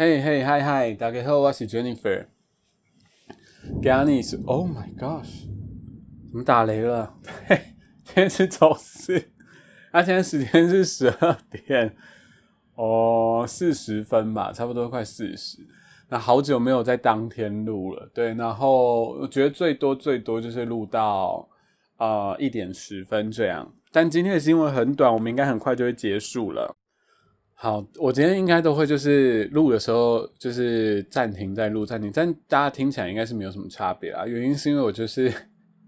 嘿嘿嗨嗨，大家好，我是 Jennifer。今日是 Oh my gosh，怎么打雷了？嘿，今天是周四，那现在时间是十二点哦四十分吧，差不多快四十。那好久没有在当天录了，对，然后我觉得最多最多就是录到呃一点十分这样。但今天的新闻很短，我们应该很快就会结束了。好，我今天应该都会就是录的时候就是暂停再录暂停，但大家听起来应该是没有什么差别啊。原因是因为我就是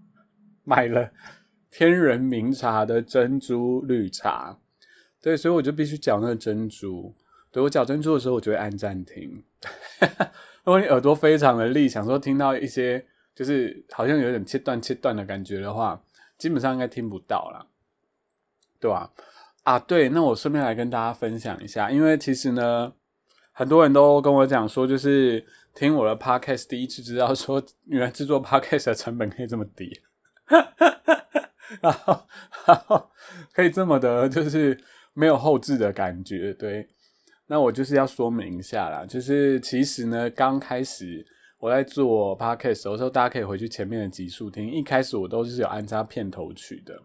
买了天人名茶的珍珠绿茶，对，所以我就必须搅那个珍珠。对我搅珍珠的时候，我就会按暂停。如果你耳朵非常的利，想说听到一些就是好像有点切断切断的感觉的话，基本上应该听不到了，对吧？啊，啊对，那我顺便来跟大家分享一下，因为其实呢，很多人都跟我讲说，就是听我的 podcast 第一次知道说，原来制作 podcast 的成本可以这么低，然后然后可以这么的，就是没有后置的感觉。对，那我就是要说明一下啦，就是其实呢，刚开始我在做 podcast 的时候，大家可以回去前面的集数听，一开始我都是有安插片头曲的。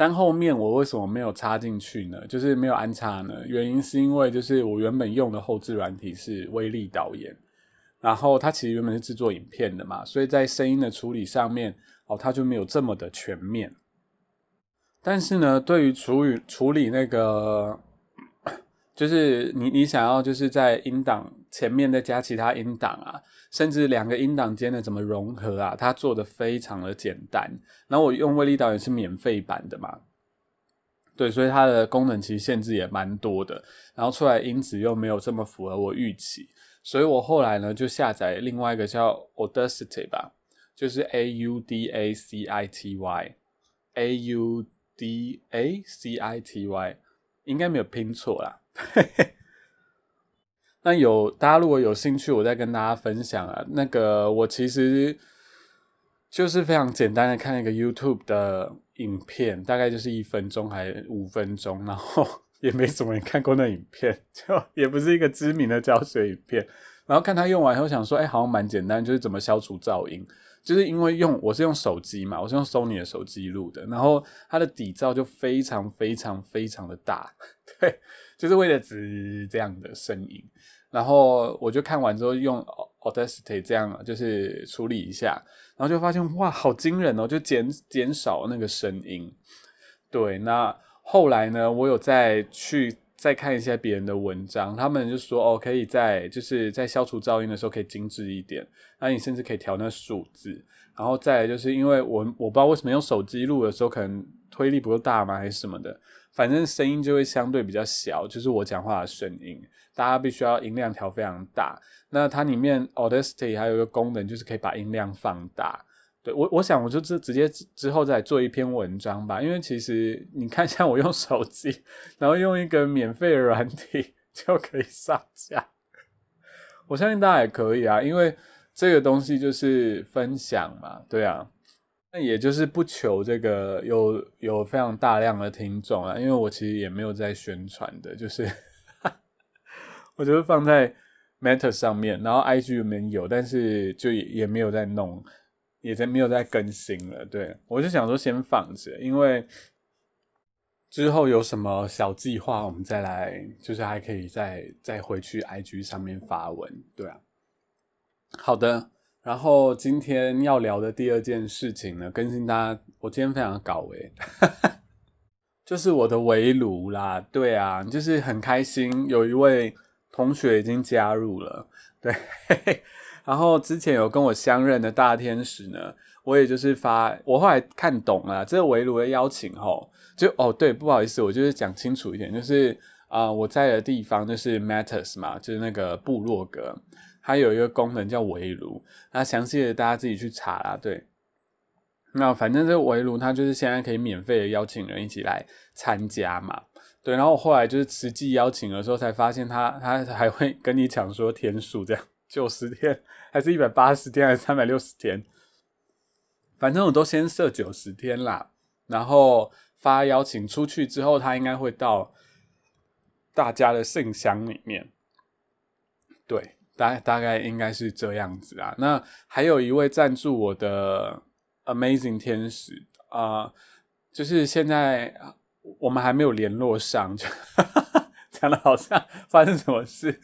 但后面我为什么没有插进去呢？就是没有安插呢？原因是因为就是我原本用的后置软体是威力导演，然后它其实原本是制作影片的嘛，所以在声音的处理上面哦，它就没有这么的全面。但是呢，对于处理处理那个，就是你你想要就是在音档前面再加其他音档啊。甚至两个音档间的怎么融合啊？它做的非常的简单。然后我用威力导演是免费版的嘛，对，所以它的功能其实限制也蛮多的。然后出来音质又没有这么符合我预期，所以我后来呢就下载另外一个叫 Audacity 吧，就是 A U D A C I T Y，A U D A C I T Y，应该没有拼错啦。嘿嘿那有大家如果有兴趣，我再跟大家分享啊。那个我其实就是非常简单的看一个 YouTube 的影片，大概就是一分钟还五分钟，然后也没什么人看过那影片，就也不是一个知名的教学影片。然后看他用完以后，想说，哎，好像蛮简单，就是怎么消除噪音。就是因为用我是用手机嘛，我是用 Sony 的手机录的，然后它的底噪就非常非常非常的大，对，就是为了只这样的声音。然后我就看完之后用 Audacity 这样就是处理一下，然后就发现哇，好惊人哦，就减减少那个声音。对，那后来呢，我有再去。再看一下别人的文章，他们就说哦，可以在就是在消除噪音的时候可以精致一点，那你甚至可以调那数字，然后再就是因为我我不知道为什么用手机录的时候可能推力不够大吗还是什么的，反正声音就会相对比较小，就是我讲话的声音，大家必须要音量调非常大。那它里面 Audacity 还有一个功能就是可以把音量放大。对我我想我就直直接之后再做一篇文章吧，因为其实你看像我用手机，然后用一个免费的软体就可以上架，我相信大家也可以啊，因为这个东西就是分享嘛，对啊，也就是不求这个有有非常大量的听众啊，因为我其实也没有在宣传的，就是 我觉得放在 Meta 上面，然后 IG 里面有，但是就也没有在弄。也在没有在更新了，对我就想说先放着，因为之后有什么小计划，我们再来，就是还可以再再回去 IG 上面发文，对啊。好的，然后今天要聊的第二件事情呢，更新大家，我今天非常搞诶，就是我的围炉啦，对啊，就是很开心，有一位同学已经加入了，对。然后之前有跟我相认的大天使呢，我也就是发，我后来看懂了这个围炉的邀请吼，就哦对，不好意思，我就是讲清楚一点，就是啊我在的地方就是 Matters 嘛，就是那个部落格，它有一个功能叫围炉，那详细的大家自己去查啦。对，那反正这个围炉它就是现在可以免费的邀请人一起来参加嘛，对，然后我后来就是实际邀请的时候才发现，他他还会跟你讲说天数这样。九十天还是一百八十天还是三百六十天？反正我都先设九十天啦，然后发邀请出去之后，他应该会到大家的信箱里面。对，大大概应该是这样子啊。那还有一位赞助我的 Amazing 天使啊，就是现在我们还没有联络上，讲的好像发生什么事。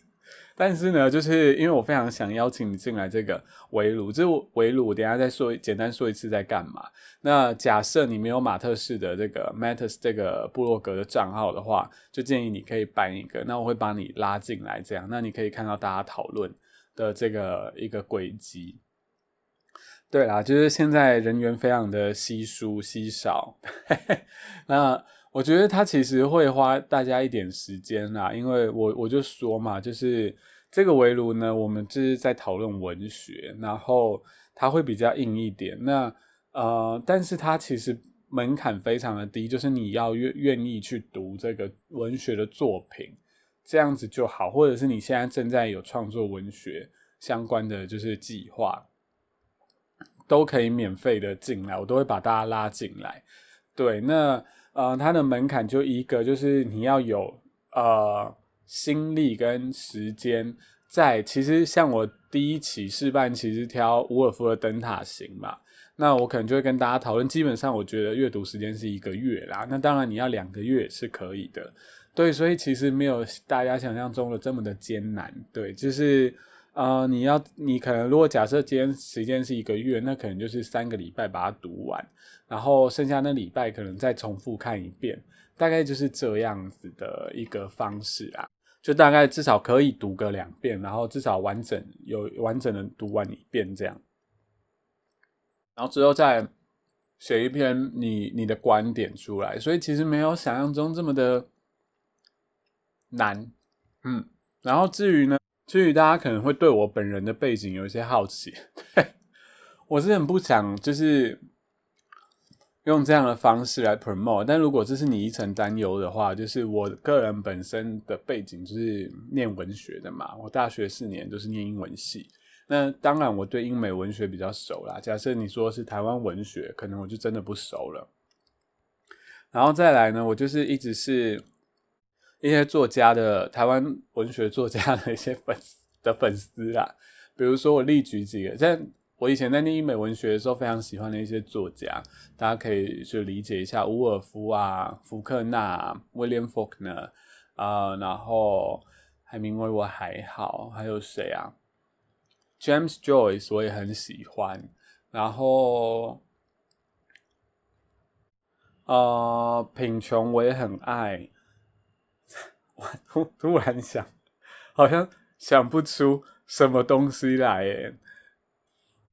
但是呢，就是因为我非常想邀请你进来这个围炉，这围炉我等下再说，简单说一次在干嘛。那假设你没有马特式的这个 Matters 这个部落格的账号的话，就建议你可以办一个，那我会把你拉进来，这样，那你可以看到大家讨论的这个一个轨迹。对啦，就是现在人员非常的稀疏稀少，那我觉得他其实会花大家一点时间啦，因为我我就说嘛，就是这个围炉呢，我们就是在讨论文学，然后它会比较硬一点，那呃，但是它其实门槛非常的低，就是你要愿愿意去读这个文学的作品，这样子就好，或者是你现在正在有创作文学相关的就是计划。都可以免费的进来，我都会把大家拉进来。对，那呃，它的门槛就一个，就是你要有呃心力跟时间在。其实像我第一期试办，其实挑伍尔夫的灯塔型嘛，那我可能就会跟大家讨论。基本上我觉得阅读时间是一个月啦，那当然你要两个月是可以的。对，所以其实没有大家想象中的这么的艰难。对，就是。呃，你要你可能如果假设今天时间是一个月，那可能就是三个礼拜把它读完，然后剩下那礼拜可能再重复看一遍，大概就是这样子的一个方式啊，就大概至少可以读个两遍，然后至少完整有完整的读完一遍这样，然后之后再写一篇你你的观点出来，所以其实没有想象中这么的难，嗯，然后至于呢？至于大家可能会对我本人的背景有一些好奇，对 我是很不想就是用这样的方式来 promote。但如果这是你一层担忧的话，就是我个人本身的背景就是念文学的嘛，我大学四年都是念英文系。那当然我对英美文学比较熟啦。假设你说是台湾文学，可能我就真的不熟了。然后再来呢，我就是一直是。一些作家的台湾文学作家的一些粉丝的粉丝啦，比如说我例举几个，在我以前在念英美文学的时候非常喜欢的一些作家，大家可以去理解一下伍尔夫啊、福克纳、William Faulkner 啊，然后海明威我还好，还有谁啊？James Joyce 我也很喜欢，然后呃，贫穷我也很爱。我 突突然想，好像想不出什么东西来耶。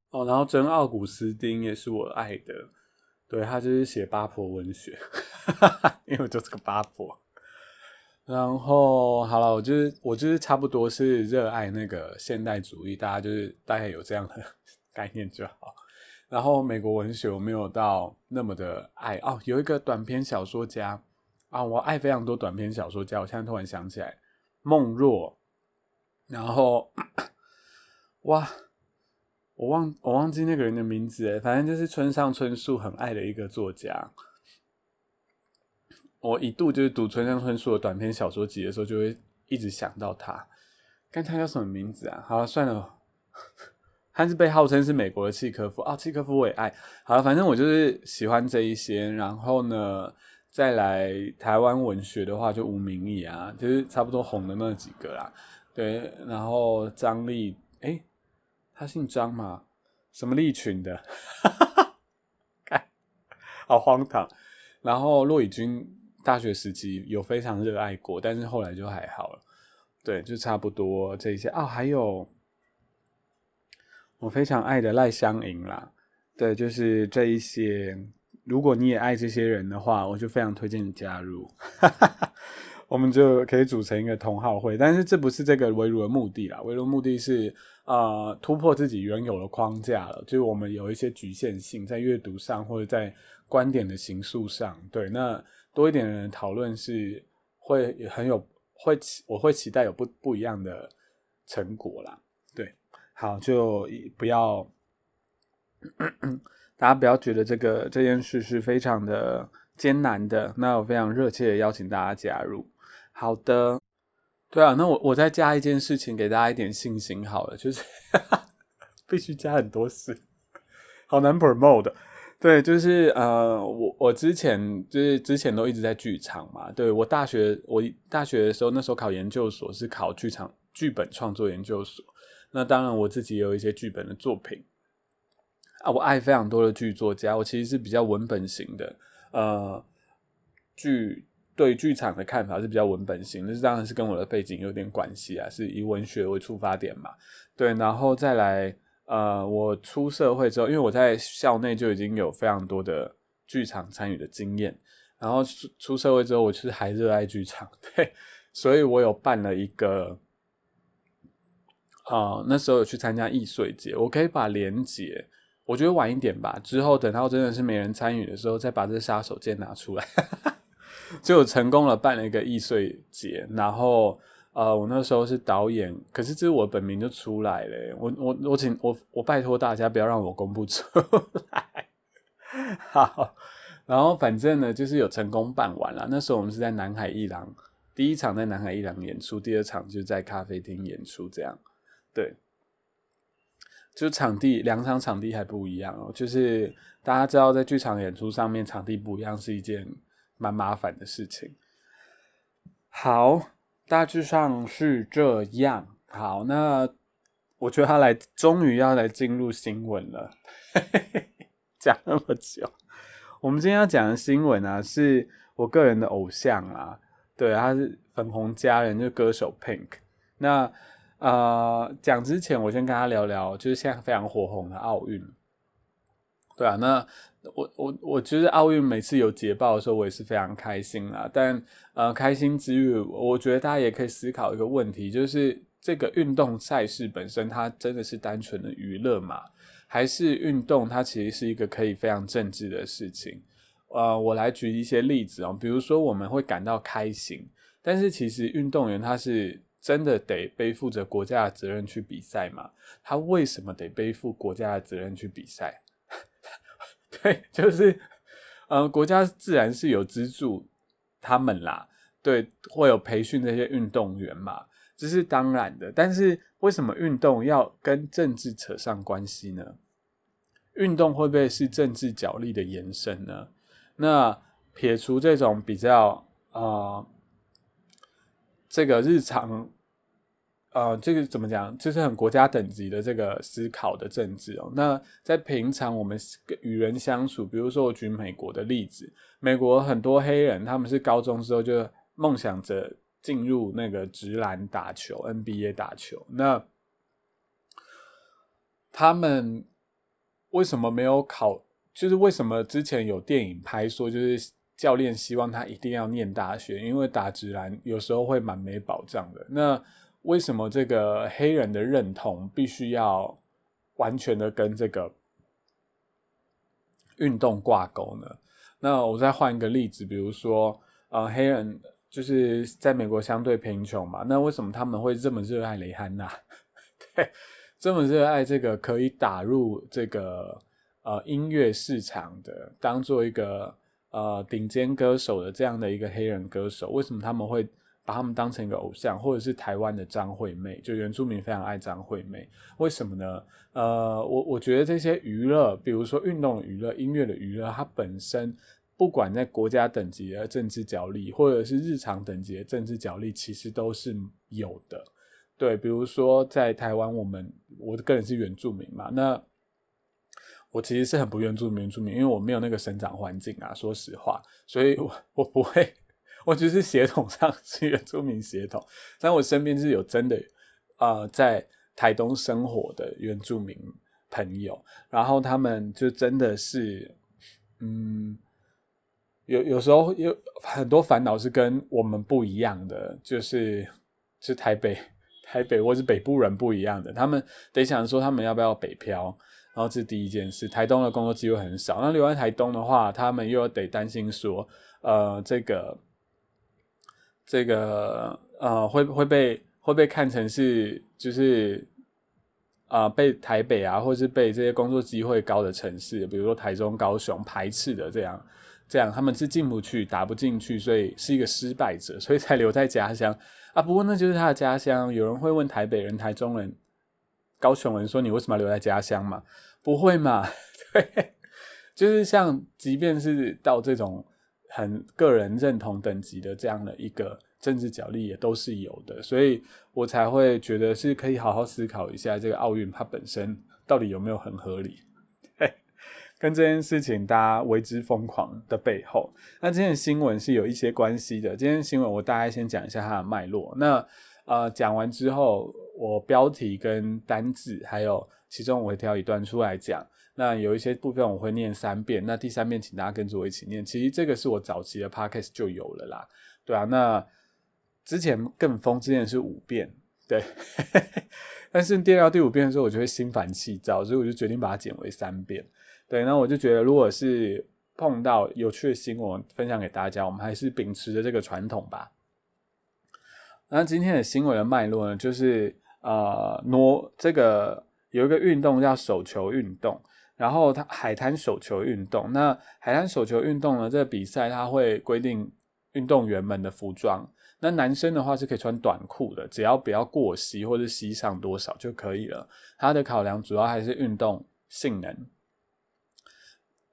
哦，然后真奥古斯丁也是我爱的，对他就是写八婆文学，哈哈哈因为我就是个八婆。然后好了，我就是我就是差不多是热爱那个现代主义，大家就是大概有这样的概念就好。然后美国文学我没有到那么的爱哦，有一个短篇小说家。啊，我爱非常多短篇小说家，我现在突然想起来，梦若，然后，哇，我忘我忘记那个人的名字哎，反正就是村上春树很爱的一个作家。我一度就是读村上春树的短篇小说集的时候，就会一直想到他。看他叫什么名字啊？好了，算了，他是被号称是美国的契科夫啊，契科夫我也爱。好了，反正我就是喜欢这一些，然后呢？再来台湾文学的话，就吴明义啊，就是差不多红的那几个啦。对，然后张力，哎，他姓张嘛？什么立群的？好荒唐。然后骆以军大学时期有非常热爱过，但是后来就还好了。对，就差不多这些啊。还有我非常爱的赖香盈啦。对，就是这一些。如果你也爱这些人的话，我就非常推荐你加入，我们就可以组成一个同好会。但是这不是这个围炉的目的啦，围炉目的是呃突破自己原有的框架了，就是我们有一些局限性在阅读上或者在观点的形塑上。对，那多一点的人讨论是会很有会，我会期待有不不一样的成果啦。对，好，就不要。大家不要觉得这个这件事是非常的艰难的，那我非常热切的邀请大家加入。好的，对啊，那我我再加一件事情给大家一点信心好了，就是 必须加很多事，好难 promote。对，就是呃，我我之前就是之前都一直在剧场嘛。对我大学我大学的时候，那时候考研究所是考剧场剧本创作研究所。那当然我自己也有一些剧本的作品啊，我爱非常多的剧作家。我其实是比较文本型的，呃，剧。对剧场的看法是比较文本型，那是当然是跟我的背景有点关系啊，是以文学为出发点嘛。对，然后再来，呃，我出社会之后，因为我在校内就已经有非常多的剧场参与的经验，然后出出社会之后，我其实还热爱剧场，对，所以我有办了一个，啊，那时候有去参加易碎节，我可以把连结，我觉得晚一点吧，之后等到真的是没人参与的时候，再把这杀手锏拿出来。就成功了，办了一个易碎节，然后呃，我那时候是导演，可是这是我本名就出来了，我我我请我我拜托大家不要让我公布出来，好，然后反正呢就是有成功办完了，那时候我们是在南海一廊，第一场在南海一廊演出，第二场就在咖啡厅演出，这样，对，就场地两场场地还不一样哦，就是大家知道在剧场演出上面场地不一样是一件。蛮麻烦的事情。好，大致上是这样。好，那我觉得他来，终于要来进入新闻了。讲那么久，我们今天要讲的新闻啊，是我个人的偶像啊，对，他是粉红佳人，就歌手 Pink。那呃，讲之前，我先跟他聊聊，就是现在非常火红的奥运。对啊，那。我我我觉得奥运每次有捷报的时候，我也是非常开心啦。但呃，开心之余，我觉得大家也可以思考一个问题，就是这个运动赛事本身，它真的是单纯的娱乐吗？还是运动它其实是一个可以非常政治的事情？呃，我来举一些例子哦，比如说我们会感到开心，但是其实运动员他是真的得背负着国家的责任去比赛吗？他为什么得背负国家的责任去比赛？对，就是，呃，国家自然是有资助他们啦，对，会有培训这些运动员嘛，这是当然的。但是为什么运动要跟政治扯上关系呢？运动会不会是政治角力的延伸呢？那撇除这种比较啊，这个日常。呃，这个怎么讲？就是很国家等级的这个思考的政治哦。那在平常我们与人相处，比如说我举美国的例子，美国很多黑人他们是高中之后就梦想着进入那个直男打球 NBA 打球。那他们为什么没有考？就是为什么之前有电影拍说，就是教练希望他一定要念大学，因为打直男有时候会蛮没保障的。那为什么这个黑人的认同必须要完全的跟这个运动挂钩呢？那我再换一个例子，比如说，呃，黑人就是在美国相对贫穷嘛，那为什么他们会这么热爱蕾汉娜？对，这么热爱这个可以打入这个呃音乐市场的，当做一个呃顶尖歌手的这样的一个黑人歌手，为什么他们会？把他们当成一个偶像，或者是台湾的张惠妹，就原住民非常爱张惠妹，为什么呢？呃，我我觉得这些娱乐，比如说运动娱乐、音乐的娱乐，它本身不管在国家等级的政治角力，或者是日常等级的政治角力，其实都是有的。对，比如说在台湾，我们我个人是原住民嘛，那我其实是很不原住民，原住民，因为我没有那个生长环境啊，说实话，所以我我不会。我只是血统上是原住民血统，但我身边是有真的，呃，在台东生活的原住民朋友，然后他们就真的是，嗯，有有时候有很多烦恼是跟我们不一样的，就是是台北台北或是北部人不一样的，他们得想说他们要不要北漂，然后这是第一件事，台东的工作机会很少，那留在台东的话，他们又得担心说，呃，这个。这个呃会会被会被看成是就是啊被台北啊或是被这些工作机会高的城市，比如说台中、高雄排斥的这样这样他们是进不去、打不进去，所以是一个失败者，所以才留在家乡啊。不过那就是他的家乡。有人会问台北人、台中人、高雄人说：“你为什么要留在家乡嘛？”不会嘛？对，就是像，即便是到这种很个人认同等级的这样的一个政治角力，也都是有的。所以我才会觉得是可以好好思考一下这个奥运它本身到底有没有很合理。跟这件事情大家为之疯狂的背后，那这件新闻是有一些关系的。今天新闻我大概先讲一下它的脉络。那呃讲完之后，我标题跟单字，还有其中我会挑一段出来讲。那有一些部分我会念三遍，那第三遍请大家跟着我一起念。其实这个是我早期的 podcast 就有了啦，对啊。那之前更疯，之前是五遍，对。但是念到第五遍的时候，我就会心烦气躁，所以我就决定把它减为三遍。对，那我就觉得，如果是碰到有趣的新闻分享给大家，我们还是秉持着这个传统吧。那今天的新闻的脉络呢，就是呃，挪这个有一个运动叫手球运动，然后它海滩手球运动。那海滩手球运动呢，这个比赛它会规定运动员们的服装。那男生的话是可以穿短裤的，只要不要过膝或者膝上多少就可以了。它的考量主要还是运动性能。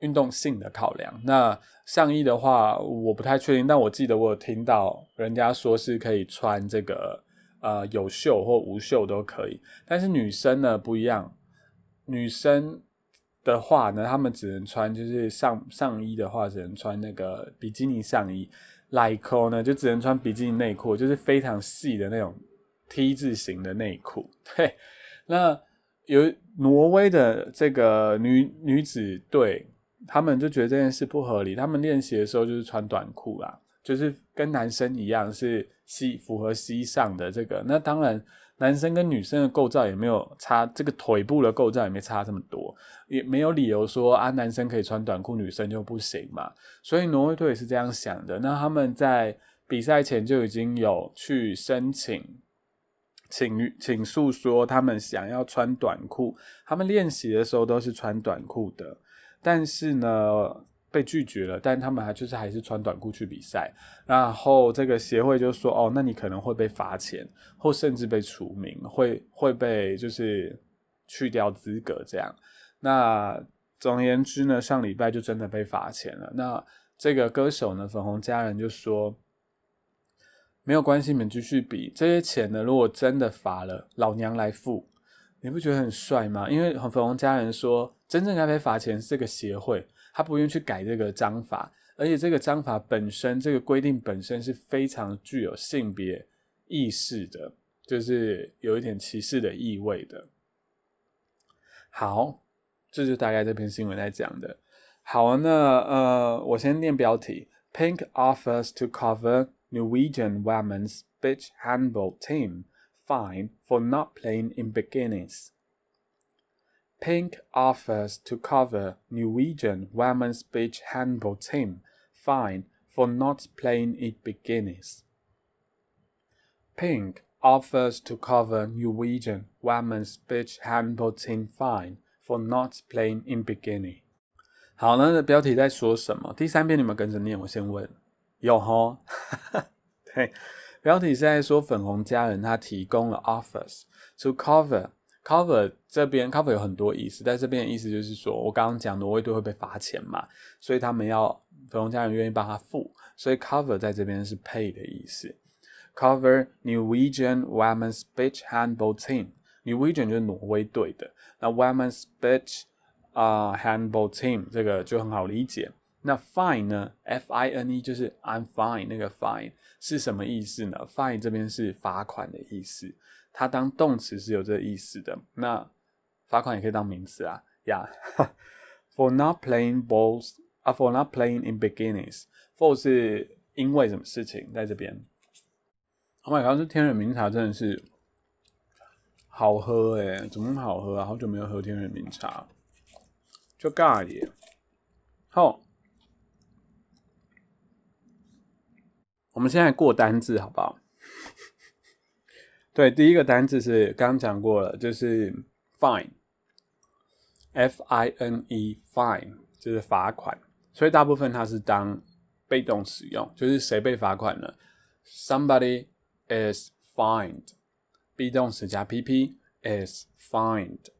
运动性的考量，那上衣的话，我不太确定，但我记得我有听到人家说是可以穿这个，呃，有袖或无袖都可以。但是女生呢不一样，女生的话呢，她们只能穿就是上上衣的话，只能穿那个比基尼上衣；，like 呢就只能穿比基尼内裤，就是非常细的那种 T 字形的内裤。对，那有挪威的这个女女子队。他们就觉得这件事不合理。他们练习的时候就是穿短裤啦，就是跟男生一样是西符合西上的这个。那当然，男生跟女生的构造也没有差，这个腿部的构造也没差这么多，也没有理由说啊男生可以穿短裤，女生就不行嘛。所以挪威队也是这样想的。那他们在比赛前就已经有去申请，请请诉说他们想要穿短裤。他们练习的时候都是穿短裤的。但是呢，被拒绝了。但他们还就是还是穿短裤去比赛。然后这个协会就说：“哦，那你可能会被罚钱，或甚至被除名，会会被就是去掉资格这样。”那总而言之呢，上礼拜就真的被罚钱了。那这个歌手呢，粉红家人就说：“没有关系，你们继续比。这些钱呢，如果真的罚了，老娘来付。”你不觉得很帅吗？因为粉红家人说。真正该被罚钱是这个协会，他不愿去改这个章法，而且这个章法本身，这个规定本身是非常具有性别意识的，就是有一点歧视的意味的。好，这就大概这篇新闻在讲的。好，那呃，我先念标题：Pink offers to cover Norwegian women's beach handball team fine for not playing in bikinis。Pink offers to cover Norwegian women's beach handball team fine for not playing in bikinis. Pink offers to cover Norwegian women's beach handball team fine for not playing in bikini。好，那的标题在说什么？第三遍你们跟着念，我先问。有哈？对，标题是在说粉红家人他提供了 offers to cover Cover 这边 cover 有很多意思，在这边的意思就是说，我刚刚讲挪威队会被罚钱嘛，所以他们要粉红家人愿意帮他付，所以 cover 在这边是 pay 的意思。Cover Norwegian women's beach handball team，Norwegian 就是挪威队的，那 women's beach 啊 handball team 这个就很好理解。那 fine 呢？F I N E 就是 I'm fine 那个 fine 是什么意思呢？fine 这边是罚款的意思。它当动词是有这个意思的，那罚款也可以当名词啊。Yeah，for not playing balls 啊，for not playing in beginnings，for 是因为什么事情在这边？Oh my god，这天人茗茶真的是好喝诶，怎么好喝啊？好久没有喝天人茗茶，就尬耶。好，我们现在过单字好不好？对，第一个单字是刚刚讲过了，就是 fine，f i n e fine 就是罚款，所以大部分它是当被动使用，就是谁被罚款了，somebody is fined，be 动词加 pp is fined。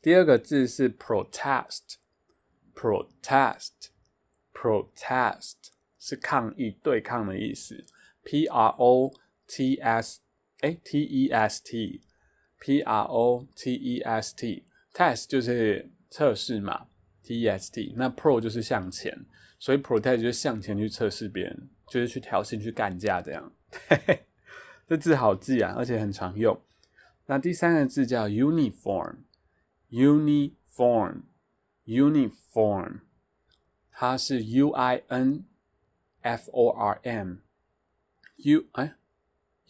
第二个字是 protest，protest，protest 是抗议、对抗的意思，p r o t s，哎，t e s t，p r o t e s t，test 就是测试嘛。T E S T，那 Pro 就是向前，所以 Protect 就是向前去测试别人，就是去挑衅、去干架这样。嘿嘿这字好记啊，而且很常用。那第三个字叫 Uniform，Uniform，Uniform，它是 U I N F O R M，U 哎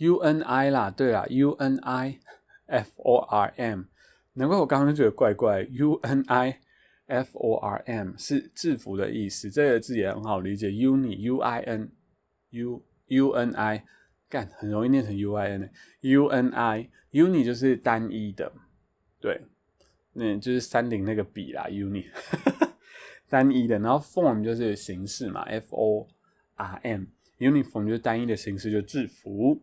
U N I 啦，对啦 U N I F O R M，难怪我刚刚就觉得怪怪，U N I。F O R M 是制服的意思，这个字也很好理解。Uni U I N U U N I 干很容易念成 U I N U N I Uni 就是单一的，对，那就是山顶那个笔啦。Uni 单一的，然后 Form 就是形式嘛，F O R M Uniform 就是单一的形式，就制服。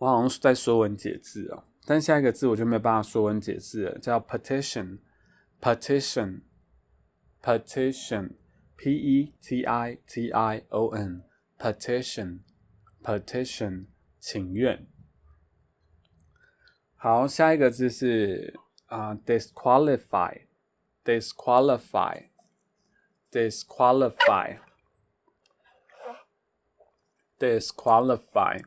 我好像是在说文解字哦但下一个字我就没有办法说文解字了叫 petitionpetitionpetitionpetitionpetitionpetition 请愿好下一个字是啊 disqualify disqualify disqualify disqualify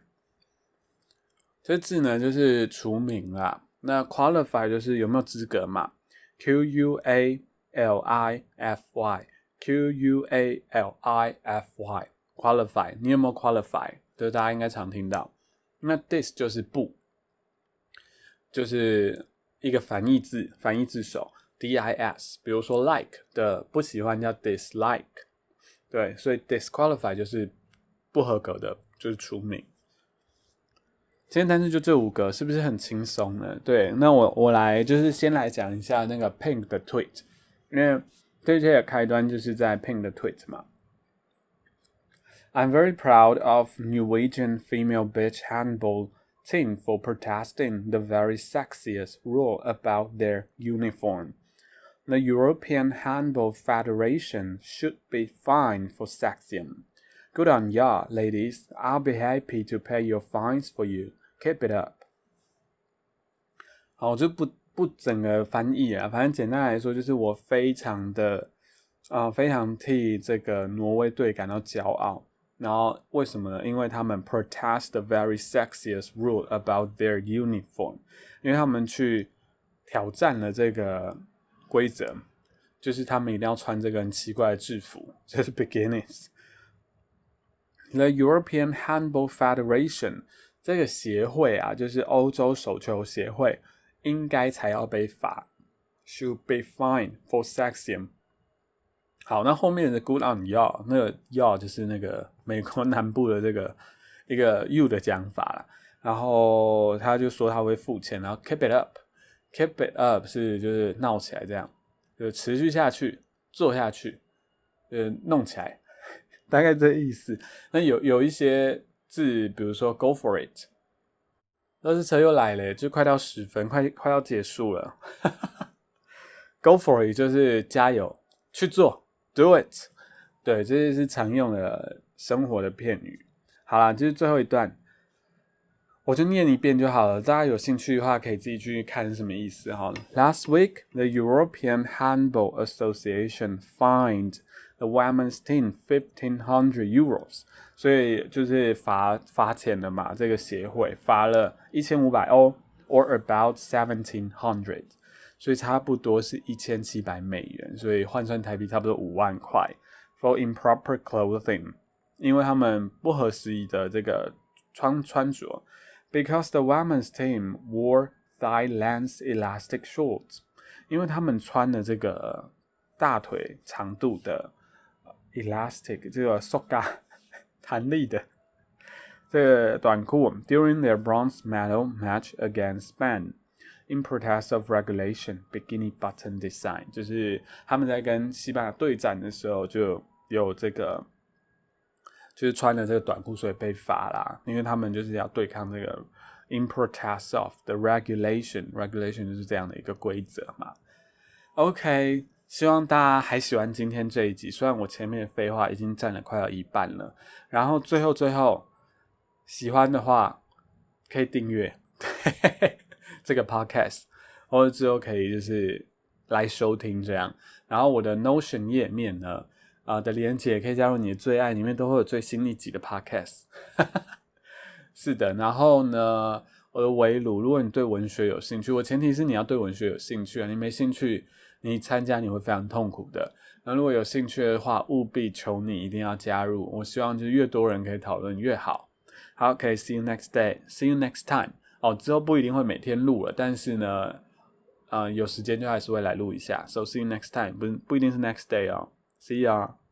这字呢就是除名啦。那 qualify 就是有没有资格嘛？Q U A L I F Y Q U A L I F Y qualify，你有没有 qualify？这大家应该常听到。那 dis 就是不，就是一个反义字，反义字首 D I S。比如说 like 的不喜欢叫 dislike，对，所以 disqualify 就是不合格的，就是除名。今天单词就这五个，是不是很轻松呢？对，那我我来就是先来讲一下那个 Pink 的 tweet，因为这些的开端就是在 Pink 的 tweet 嘛。I'm very proud of Norwegian female beach handball team for protesting the very sexiest rule about their uniform. The European Handball Federation should be fined for sexism. Good on ya, ladies. I'll be happy to pay your fines for you. Keep it up。好，我就不不整个翻译啊，反正简单来说，就是我非常的啊，非常替这个挪威队感到骄傲。然后为什么呢？因为他们 protest the very sexiest rule about their uniform，因为他们去挑战了这个规则，就是他们一定要穿这个很奇怪的制服，这是 beginnings。The European Handball Federation。这个协会啊，就是欧洲手球协会，应该才要被罚，should be fined for sexism。好，那后面的 good on you，那个 you 就是那个美国 南部的这个一个 you 的讲法了。然后他就说他会付钱，然后 keep it up，keep it up 是就是闹起来这样，就持续下去，做下去，呃，弄起来，大概这意思。那有有一些。字，比如说 “go for it”，那是车又来了，就快到十分，快快要结束了。“go for it” 就是加油去做，“do it”，对，这些是常用的生活的片语。好啦，这是最后一段，我就念一遍就好了。大家有兴趣的话，可以自己去看是什么意思哈。Last week, the European Handball Association fined the women's team fifteen hundred euros. 所以就是罚罚钱的嘛，这个协会罚了一千五百欧，or about seventeen hundred，所以差不多是一千七百美元，所以换算台币差不多五万块。For improper clothing，因为他们不合时宜的这个穿穿着，because the women's team wore thigh-length elastic shorts，因为他们穿的这个大腿长度的 elastic 这个 soga。弹力的这个短裤，during their bronze medal match against Spain，in protest of Regulation Bikini Button Design，就是他们在跟西班牙对战的时候就有这个，就是穿了这个短裤所以被罚啦，因为他们就是要对抗这个 In protest of the Regulation，Regulation 就是这样的一个规则嘛。OK，希望大家还喜欢今天这一集，虽然我前面的废话已经占了快要一半了，然后最后最后喜欢的话可以订阅。这个 podcast，或者之后可以就是来收听这样。然后我的 Notion 页面呢，啊的连接可以加入你的最爱，里面都会有最新一集的 podcast。是的，然后呢，我的围炉，如果你对文学有兴趣，我前提是你要对文学有兴趣啊，你没兴趣，你参加你会非常痛苦的。那如果有兴趣的话，务必求你一定要加入。我希望就是越多人可以讨论越好。好，可以 see you next day，see you next time。哦，之后不一定会每天录了，但是呢，呃，有时间就还是会来录一下。So see you next time，不不一定是 next day 哦，See you。